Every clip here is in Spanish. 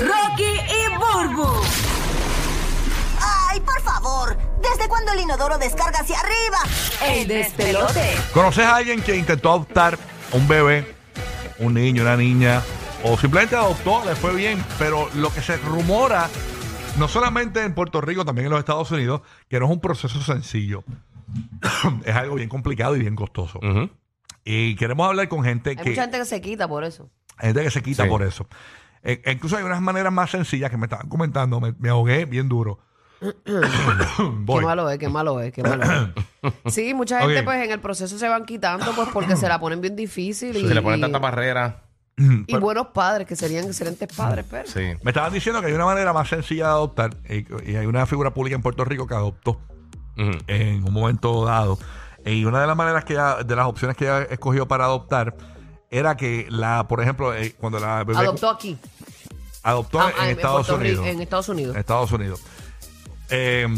Rocky y Burbu. ¡Ay, por favor! ¿Desde cuándo el inodoro descarga hacia arriba? El despelote. ¿Conoces a alguien que intentó adoptar un bebé, un niño, una niña, o simplemente adoptó, le fue bien, pero lo que se rumora, no solamente en Puerto Rico, también en los Estados Unidos, que no es un proceso sencillo. es algo bien complicado y bien costoso. Y queremos hablar con gente Hay que, mucha gente que se quita por eso. hay gente que se quita Sí. por eso. Eh, incluso hay unas maneras más sencillas que me estaban comentando, me, me ahogué bien duro. Voy. Qué malo es, qué malo es, qué malo es. Sí, mucha gente Ok. pues en el proceso se van quitando pues porque se la ponen bien difícil y, Se le ponen y- tanta barrera. y buenos padres que serían excelentes padres, pero Sí. Me estaban diciendo que hay una manera más sencilla de adoptar y hay una figura pública en Puerto Rico que adoptó Ujú. en un momento dado. Y una de las maneras que ella- de las opciones que ella escogió para adoptar era que la, por ejemplo, eh, cuando la bebé adoptó aquí. adoptó Ah, en, ah, Estados Puerto Rico- Unidos. en Estados Unidos. en Estados Unidos. Eh,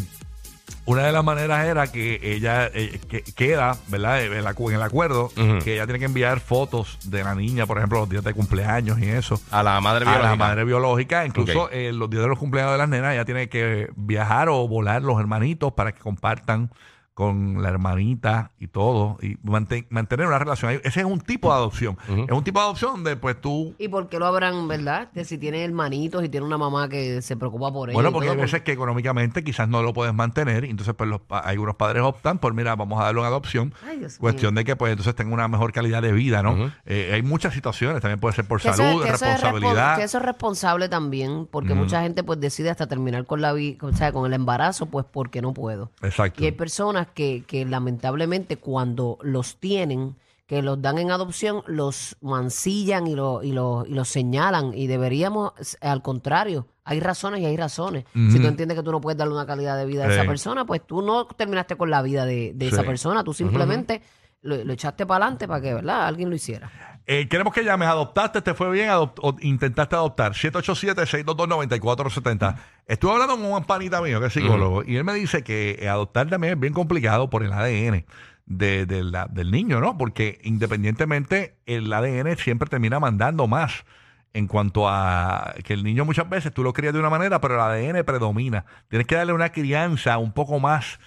una de las maneras era que ella eh, que, queda, ¿verdad? En el, acu- en el acuerdo, Ujú. que ella tiene que enviar fotos de la niña, por ejemplo, los días de cumpleaños y eso. A la madre A biológica. la madre biológica, incluso Ok. eh, los días de los cumpleaños de las nenas, ella tiene que viajar o volar los hermanitos para que compartan con la hermanita y todo, y mante- mantener una relación. Ese es un tipo de adopción. Es un tipo de adopción donde pues tú ¿Y por qué lo habrán, verdad? Que si tiene hermanitos y tiene una mamá que se preocupa por ellos. Bueno, porque hay veces que económicamente quizás no lo puedes mantener, y entonces pues los, pa- algunos padres optan por, mira, vamos a darlo en adopción, Ay, Dios cuestión de que pues entonces tenga una mejor calidad de vida, ¿no? Eh, hay muchas situaciones, también puede ser por Que eso- salud, que eso es responsabilidad. respon- que eso es responsable también, porque mucha gente pues decide hasta terminar con la vi- o sea, con el embarazo, pues porque no puedo. Exacto. Y hay personas que, que lamentablemente cuando los tienen, que los dan en adopción, los mancillan y, lo, y, lo, y los señalan. Y deberíamos, al contrario, hay razones y hay razones. Si tú entiendes que tú no puedes darle una calidad de vida a esa persona, pues tú no terminaste con la vida de, de esa persona. Tú simplemente lo, lo echaste para adelante para que, ¿verdad? Alguien lo hiciera. Eh, queremos que llames, adoptaste, te fue bien, adopt- o intentaste adoptar. 787-622-9470. Estuve hablando con un panita mío, que es psicólogo, y él me dice que eh, adoptar también es bien complicado por el ADN de, de la- del niño, ¿no? Porque independientemente, el ADN siempre termina mandando más en cuanto a que el niño muchas veces tú lo crías de una manera, pero el ADN predomina. Tienes que darle una crianza un poco más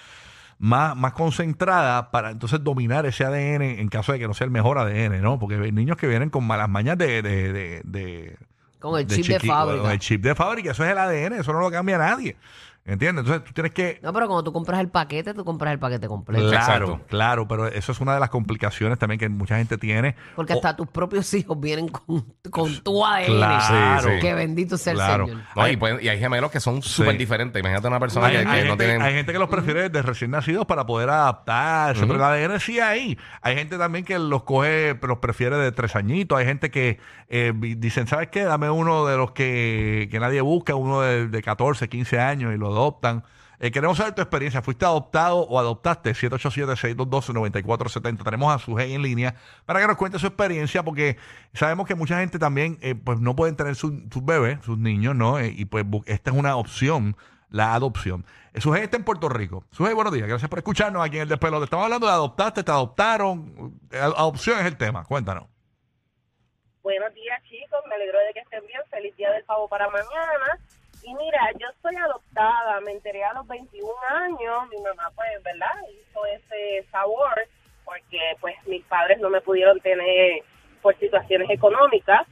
más, más concentrada para entonces dominar ese ADN en caso de que no sea el mejor ADN, ¿no? Porque hay niños que vienen con malas mañas de... de, de, de- Con el chip de fábrica. con el chip de fábrica, eso es el ADN, eso no lo cambia nadie. ¿Entiendes? Entonces tú tienes que... No, pero cuando tú compras el paquete, tú compras el paquete completo. Claro, Exacto. claro, pero eso es una de las complicaciones también que mucha gente tiene. Porque O- hasta tus propios hijos vienen con, con tu ADN. Claro. Sí, sí. Que bendito sea Claro. el Señor. No, y, pueden- y hay gemelos que son súper diferentes. Imagínate una persona Hay, que, que hay no gente, tienen. hay gente que los prefiere desde recién nacidos para poder adaptarse, pero el ADN sí hay. Hay gente también que los coge, pero los prefiere de tres añitos. Hay gente que eh, vi- dicen, ¿sabes qué? Dame uno de los que, que nadie busca, uno de, de 14, 15 años y lo adoptan. Eh, queremos saber tu experiencia. ¿Fuiste adoptado o adoptaste? 787-622-9470. Tenemos a Sujei en línea para que nos cuente su experiencia porque sabemos que mucha gente también eh, pues no pueden tener sus sus bebés, sus niños, ¿no? Eh, y pues esta es una opción, la adopción. Eh, Sujei está en Puerto Rico. Sujei, buenos días. Gracias por escucharnos aquí en el Despelote. Estamos hablando de adoptaste, te adoptaron. Adopción es el tema. Cuéntanos. Buenos días, chicos. Me alegro de que estén bien. Feliz día del pavo para mañana. Y mira, yo soy adoptada. Me enteré a los 21 años. Mi mamá, pues, ¿verdad? Hizo ese sabor porque, pues, mis padres no me pudieron tener por situaciones económicas.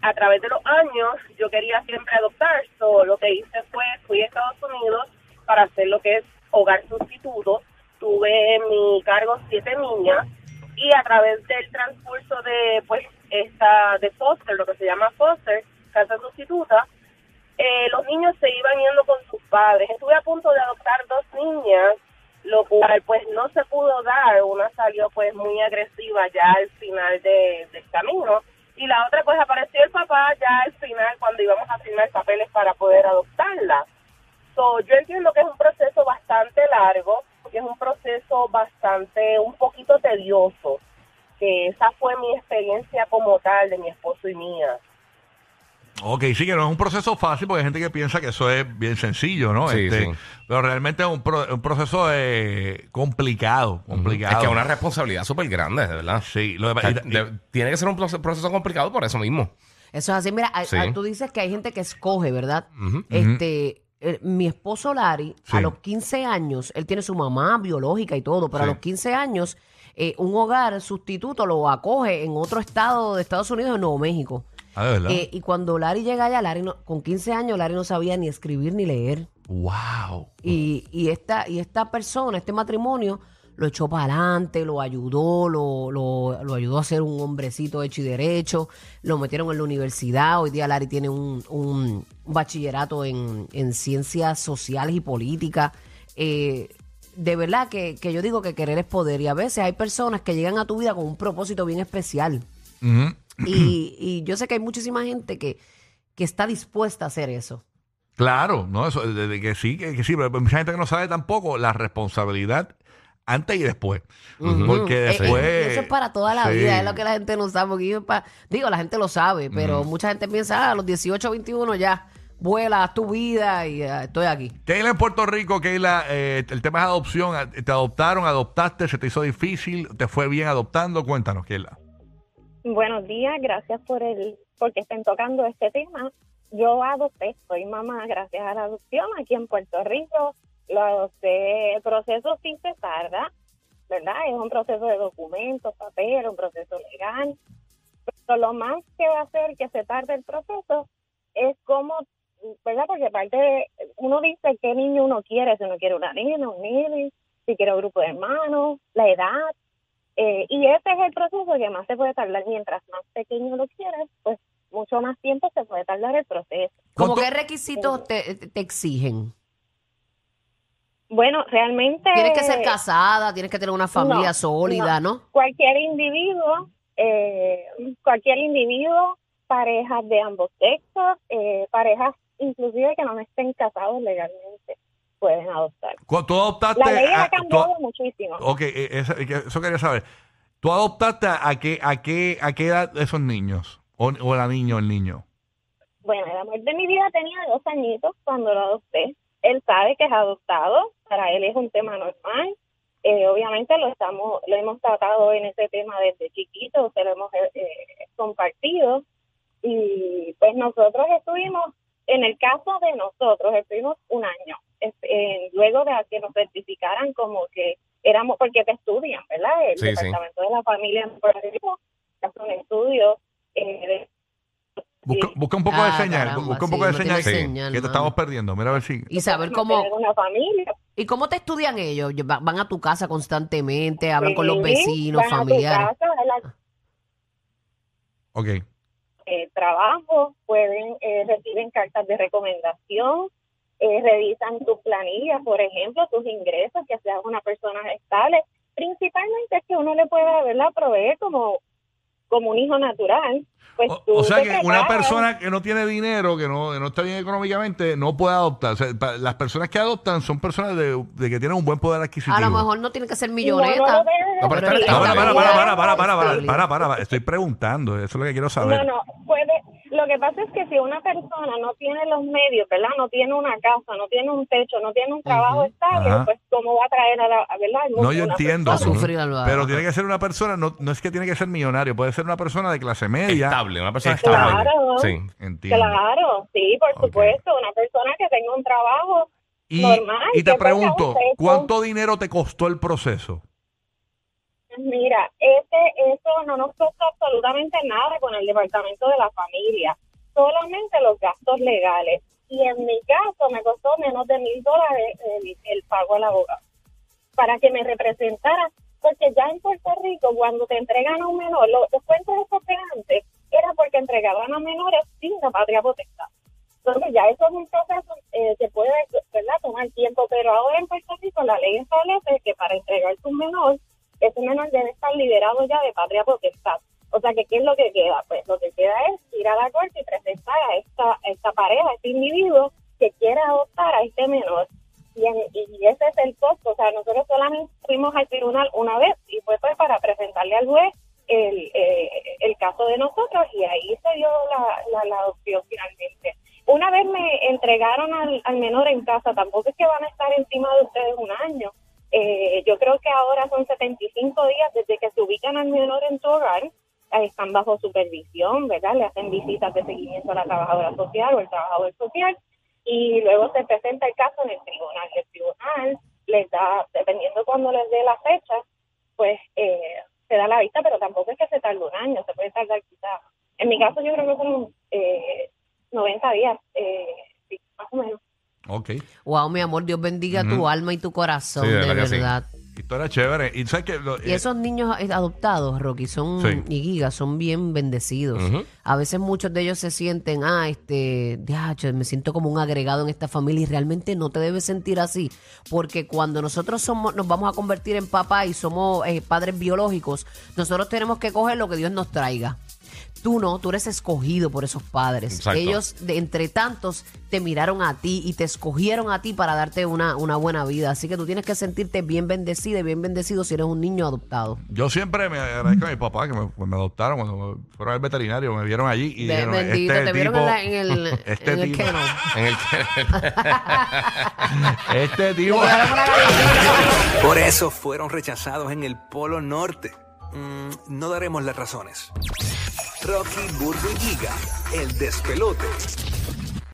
A través de los años, yo quería siempre adoptar. So, lo que hice fue, fui a Estados Unidos para hacer lo que es hogar sustituto. Tuve en mi cargo siete niñas y a través del transcurso de pues esta de foster lo que se llama foster niños se iban yendo con sus padres. Estuve a punto de adoptar dos niñas lo cual pues no se pudo dar. Una salió pues muy agresiva ya al final de- del camino y la otra pues apareció el papá ya al final cuando íbamos a firmar papeles para poder adoptarla. So, yo entiendo que es un proceso bastante largo, que es un proceso bastante, un poquito tedioso, que esa fue mi experiencia como tal de mi esposo y mía. Ok, sí que no es un proceso fácil porque hay gente que piensa que eso es bien sencillo, ¿no? Sí, Este, sí. Pero realmente es un, pro- un proceso eh, complicado, complicado. Es que es una responsabilidad súper grande, de verdad. Sí, lo O que- sea, y- de- tiene que ser un proce- proceso complicado por eso mismo. Eso es así. Mira, a- Sí. a- tú dices que hay gente que escoge, ¿verdad? Este, eh, mi esposo Larry, Sí. a los 15 años, él tiene su mamá biológica y todo, pero Sí. a los 15 años, eh, un hogar sustituto lo acoge en otro estado de Estados Unidos, en Nuevo México. Ah, de verdad. Eh, y cuando Larry llega allá, Larry no- con 15 años, Larry no sabía ni escribir ni leer. wow. Y, y, esta, y esta persona, este matrimonio, lo echó para adelante, lo ayudó, lo, lo, lo ayudó a ser un hombrecito hecho y derecho, lo metieron en la universidad. Hoy día Larry tiene un, un bachillerato en, en ciencias sociales y políticas. Eh, de verdad que, que yo digo que querer es poder. Y a veces hay personas que llegan a tu vida con un propósito bien especial. Ujú. Y, y yo sé que hay muchísima gente que, que está dispuesta a hacer eso. Claro, no, eso, de, de que sí, que, que sí, pero hay mucha gente que no sabe tampoco la responsabilidad antes y después. Porque Eh, eh, después. eso es para toda la Sí. vida, es lo que la gente no sabe. Porque digo, la gente lo sabe, pero mucha gente piensa, ah, a los 18, 21 ya, vuela, tu vida y ah, estoy aquí. Keila en Puerto Rico, Keila, eh, el tema es adopción. ¿Te adoptaron, adoptaste, se te hizo difícil, te fue bien adoptando? Cuéntanos, Keila. Buenos días, gracias por el porque estén tocando este tema. Yo adopté, soy mamá gracias a la adopción aquí en Puerto Rico. Lo adopté, el proceso sí se tarda, ¿verdad? Es un proceso de documentos, papel, un proceso legal. Pero lo más que va a hacer que se tarde el proceso es como, ¿verdad? Porque parte de, uno dice qué niño uno quiere, si uno quiere una niña, un niño, si quiere un grupo de hermanos, la edad, eh, y ese es el proceso que más se puede tardar. Mientras más pequeño lo quieres, pues mucho más tiempo se puede tardar el proceso. ¿Cómo ¿Cuánto- qué requisitos te, te exigen? Bueno, realmente... Tienes que ser casada, tienes que tener una familia no, sólida, ¿no? Cualquier individuo, eh, cualquier individuo, parejas de ambos sexos, eh, parejas inclusive que no estén casados legalmente, pueden adoptar. ¿Tú adoptaste? La ley ha cambiado muchísimo. Ok, eh, eso, eso quería saber. ¿Tú adoptaste a qué, a qué, a qué edad esos niños? ¿O, o la niña o el niño? Bueno, el amor de mi vida tenía dos añitos cuando lo adopté. Él sabe que es adoptado, para él es un tema normal. Eh, obviamente lo estamos, lo hemos tratado en ese tema desde chiquito, se lo hemos eh, eh, compartido y pues nosotros estuvimos, en el caso de nosotros, estuvimos un año, eh, luego de que nos certificaran como que éramos, porque te estudian, ¿verdad? El Sí, sí. Departamento de la Familia hace un estudio eh, de Busca, Sí. busca un poco Ah, de señal, caramba, busca un sí, poco de no señal, que- señal, que te estamos perdiendo. Mira a ver si... Y saber cómo... una familia. ¿Y cómo te estudian ellos? Va- ¿Van a tu casa constantemente? ¿Hablan con los Sí, vecinos, van a tu familiares? casa, la- Ok. eh, trabajo, pueden eh, reciben cartas de recomendación, eh, revisan tus planillas, por ejemplo, tus ingresos, que seas una persona estable. Principalmente es que uno le pueda ¿verdad? proveer como, como un hijo natural. Pues O, o sea que una persona que no tiene dinero, que no, que no está bien económicamente, no puede adoptar. O sea, pa- las personas que adoptan son personas de, de que tienen un buen poder adquisitivo. A lo mejor no tiene que ser No, milloneta. no No, No, para, para, para, para, para, para, para, Estabilidad. para, para, para. Estoy preguntando, eso es lo que quiero saber. No, no, puede. Lo que pasa es que si una persona no tiene los medios, ¿verdad? No tiene una casa, no tiene un techo, no tiene un trabajo estable, Ajá. pues ¿cómo va a traer a la, ¿verdad? mundo No, yo entiendo. Persona? Pero tiene que ser una persona, no, no es que tiene que ser millonario, puede ser una persona de clase media. Estable, una persona Estable. estable. Claro. Sí. Entiendo. Claro, sí, por supuesto, una persona que tenga un trabajo Y, normal. y te pregunto. ¿cuánto dinero te costó el proceso? Mira, ese, eso no nos costó absolutamente nada con el departamento de la familia, solamente los gastos legales. Y en mi caso me costó menos de mil dólares el, el pago al abogado para que me representara, porque ya en Puerto Rico cuando te entregan a un menor, lo- los cuentos de antes era porque entregaban a menores sin la patria potestad. Entonces ya eso es un proceso eh, que puede ¿verdad? tomar tiempo, pero ahora en Puerto Rico la ley establece que para entregar un menor, ese menor debe estar liberado ya de patria potestad. O sea que ¿qué es lo que queda? Pues lo que queda es ir a la corte y presentar a esta, a esta pareja, a este individuo que quiere adoptar a este menor. Y, en- y ese es el costo. O sea, nosotros solamente fuimos al tribunal una vez y fue pues para presentarle al juez el, eh, el caso de nosotros y ahí se dio la, la, la adopción finalmente. Una vez me entregaron al, al menor en casa, tampoco es que van a estar encima de ustedes un año. Eh, yo creo que ahora son 75 días desde que se ubican al menor en tu hogar están bajo supervisión, ¿verdad? Le hacen visitas de seguimiento a la trabajadora social o el trabajador social y luego se presenta el caso en el tribunal. El tribunal les da, dependiendo cuando les dé la fecha, pues eh, se da la vista, pero tampoco es que se tarde un año, se puede tardar quizás. En mi caso yo creo que son eh, 90 días, eh, sí, más o menos. Ok. Wow, mi amor, Dios bendiga tu alma y tu corazón, Sí, de de verdad sí. Historia chévere. Y sabes que lo- Y eh, esos niños adoptados, Rocky, son Sí. y Giga, son bien bendecidos. Ujú. A veces muchos de ellos se sienten, ah, este, me siento como un agregado en esta familia y realmente no te debes sentir así, porque cuando nosotros somos, nos vamos a convertir en papá y somos eh, padres biológicos, nosotros tenemos que coger lo que Dios nos traiga. Tú no, tú eres escogido por esos padres. Exacto. Ellos, de entre tantos, te miraron a ti y te escogieron a ti para darte una, una buena vida. Así que tú tienes que sentirte bien bendecida y bien bendecido si eres un niño adoptado. yo siempre me agradezco a mi papá que me, pues, me adoptaron cuando fueron al veterinario, me vieron allí y dijeron, bendito, este te vieron tipo- en, la- en el, este en el tipo. En el este tipo, Por eso fueron rechazados en el Polo Norte. Mm, no daremos las razones. Rocky, Burbu el despelote.